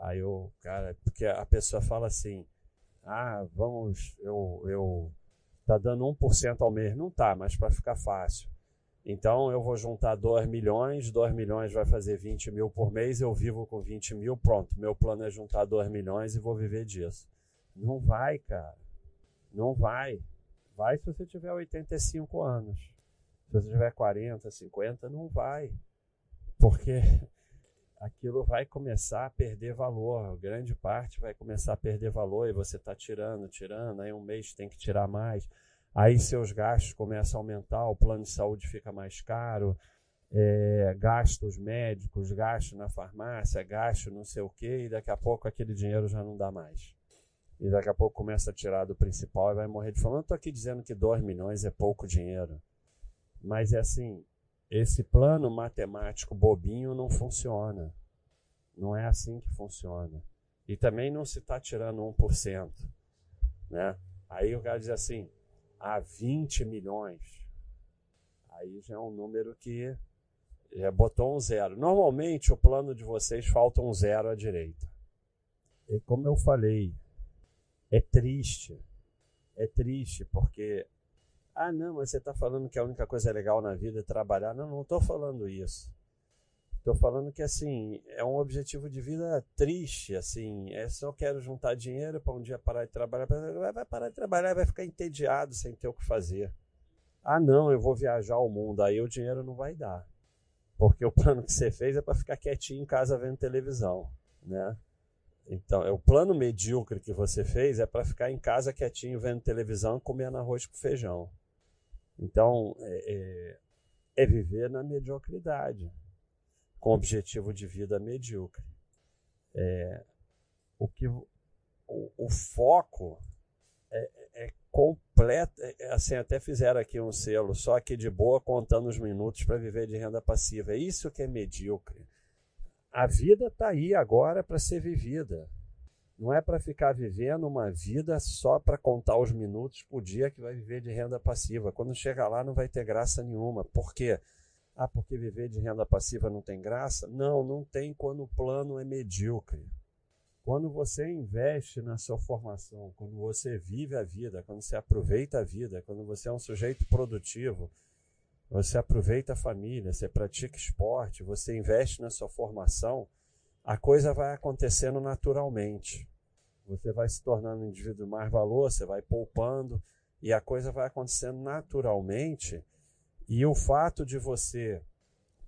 Aí o cara, porque a pessoa fala assim, ah, vamos, eu, eu tá dando 1% ao mês. Não tá, mas para ficar fácil. Então eu vou juntar 2 milhões, 2 milhões vai fazer 20 mil por mês, eu vivo com 20 mil, pronto. Meu plano é juntar 2 milhões e vou viver disso. Não vai, cara. Não vai. Vai se você tiver 85 anos. Se você tiver 40, 50, não vai. Porque aquilo vai começar a perder valor. Grande parte vai começar a perder valor e você está tirando, tirando. Aí um mês tem que tirar mais. Aí seus gastos começam a aumentar, o plano de saúde fica mais caro, é, gastos médicos, gastos na farmácia, gasto não sei o quê, e daqui a pouco aquele dinheiro já não dá mais. E daqui a pouco começa a tirar do principal e vai morrer de fome. Eu estou aqui dizendo que 2 milhões é pouco dinheiro. Mas é assim, esse plano matemático bobinho não funciona. Não é assim que funciona. E também não se está tirando 1%. Né? Aí o cara diz assim, a 20 milhões. Aí já é um número que já botou um zero. Normalmente o plano de vocês falta um zero à direita. E como eu falei, é triste. É triste porque. Ah, não, mas você está falando que a única coisa legal na vida é trabalhar. Não, não estou falando isso. Estou falando que assim é um objetivo de vida triste, assim, é só quero juntar dinheiro para um dia parar de trabalhar, vai parar de trabalhar, vai ficar entediado sem ter o que fazer. Ah, não, eu vou viajar ao mundo, aí o dinheiro não vai dar, porque o plano que você fez é para ficar quietinho em casa vendo televisão, né? Então, é o plano medíocre que você fez é para ficar em casa quietinho vendo televisão, comendo arroz com feijão. Então, é, é, é viver na mediocridade com objetivo de vida medíocre. É, o que o, o foco é, é completo, é, é, assim até fizeram aqui um selo, só aqui de boa contando os minutos para viver de renda passiva. É isso que é medíocre. A vida está aí agora para ser vivida. Não é para ficar vivendo uma vida só para contar os minutos por dia que vai viver de renda passiva. Quando chegar lá não vai ter graça nenhuma. Por quê? Ah, porque viver de renda passiva não tem graça? Não, não tem quando o plano é medíocre. Quando você investe na sua formação, quando você vive a vida, quando você aproveita a vida, quando você é um sujeito produtivo, você aproveita a família, você pratica esporte, você investe na sua formação, a coisa vai acontecendo naturalmente. Você vai se tornando um indivíduo mais valor, você vai poupando e a coisa vai acontecendo naturalmente e o fato de você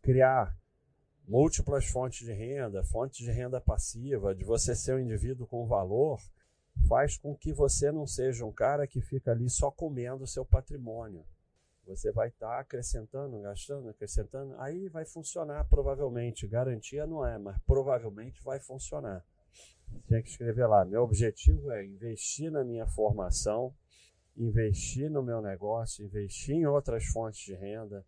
criar múltiplas fontes de renda, fontes de renda passiva, de você ser um indivíduo com valor, faz com que você não seja um cara que fica ali só comendo o seu patrimônio. Você vai estar tá acrescentando, gastando, acrescentando, aí vai funcionar provavelmente. Garantia não é, mas provavelmente vai funcionar. Tinha que escrever lá: meu objetivo é investir na minha formação investir no meu negócio, investir em outras fontes de renda,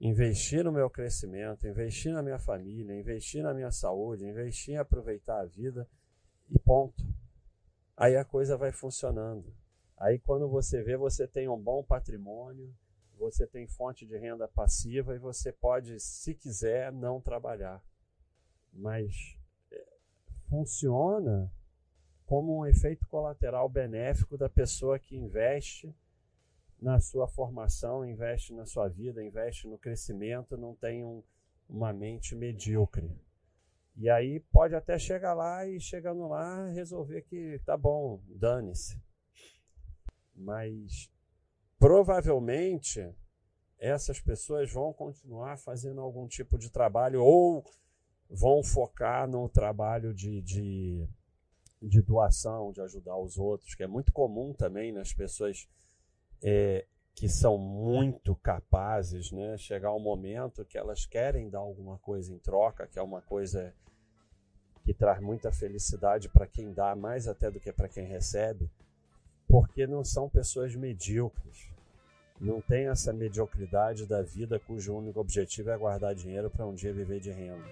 investir no meu crescimento, investir na minha família, investir na minha saúde, investir em aproveitar a vida e ponto. Aí a coisa vai funcionando. Aí quando você vê, você tem um bom patrimônio, você tem fonte de renda passiva e você pode, se quiser, não trabalhar. Mas funciona como um efeito colateral benéfico da pessoa que investe na sua formação, investe na sua vida, investe no crescimento, não tem um, uma mente medíocre. E aí pode até chegar lá e chegando lá resolver que tá bom, dane-se. Mas provavelmente essas pessoas vão continuar fazendo algum tipo de trabalho ou vão focar no trabalho de, de de doação, de ajudar os outros, que é muito comum também nas pessoas é, que são muito capazes, né? Chegar um momento que elas querem dar alguma coisa em troca, que é uma coisa que traz muita felicidade para quem dá, mais até do que para quem recebe, porque não são pessoas medíocres. Não tem essa mediocridade da vida cujo único objetivo é guardar dinheiro para um dia viver de renda.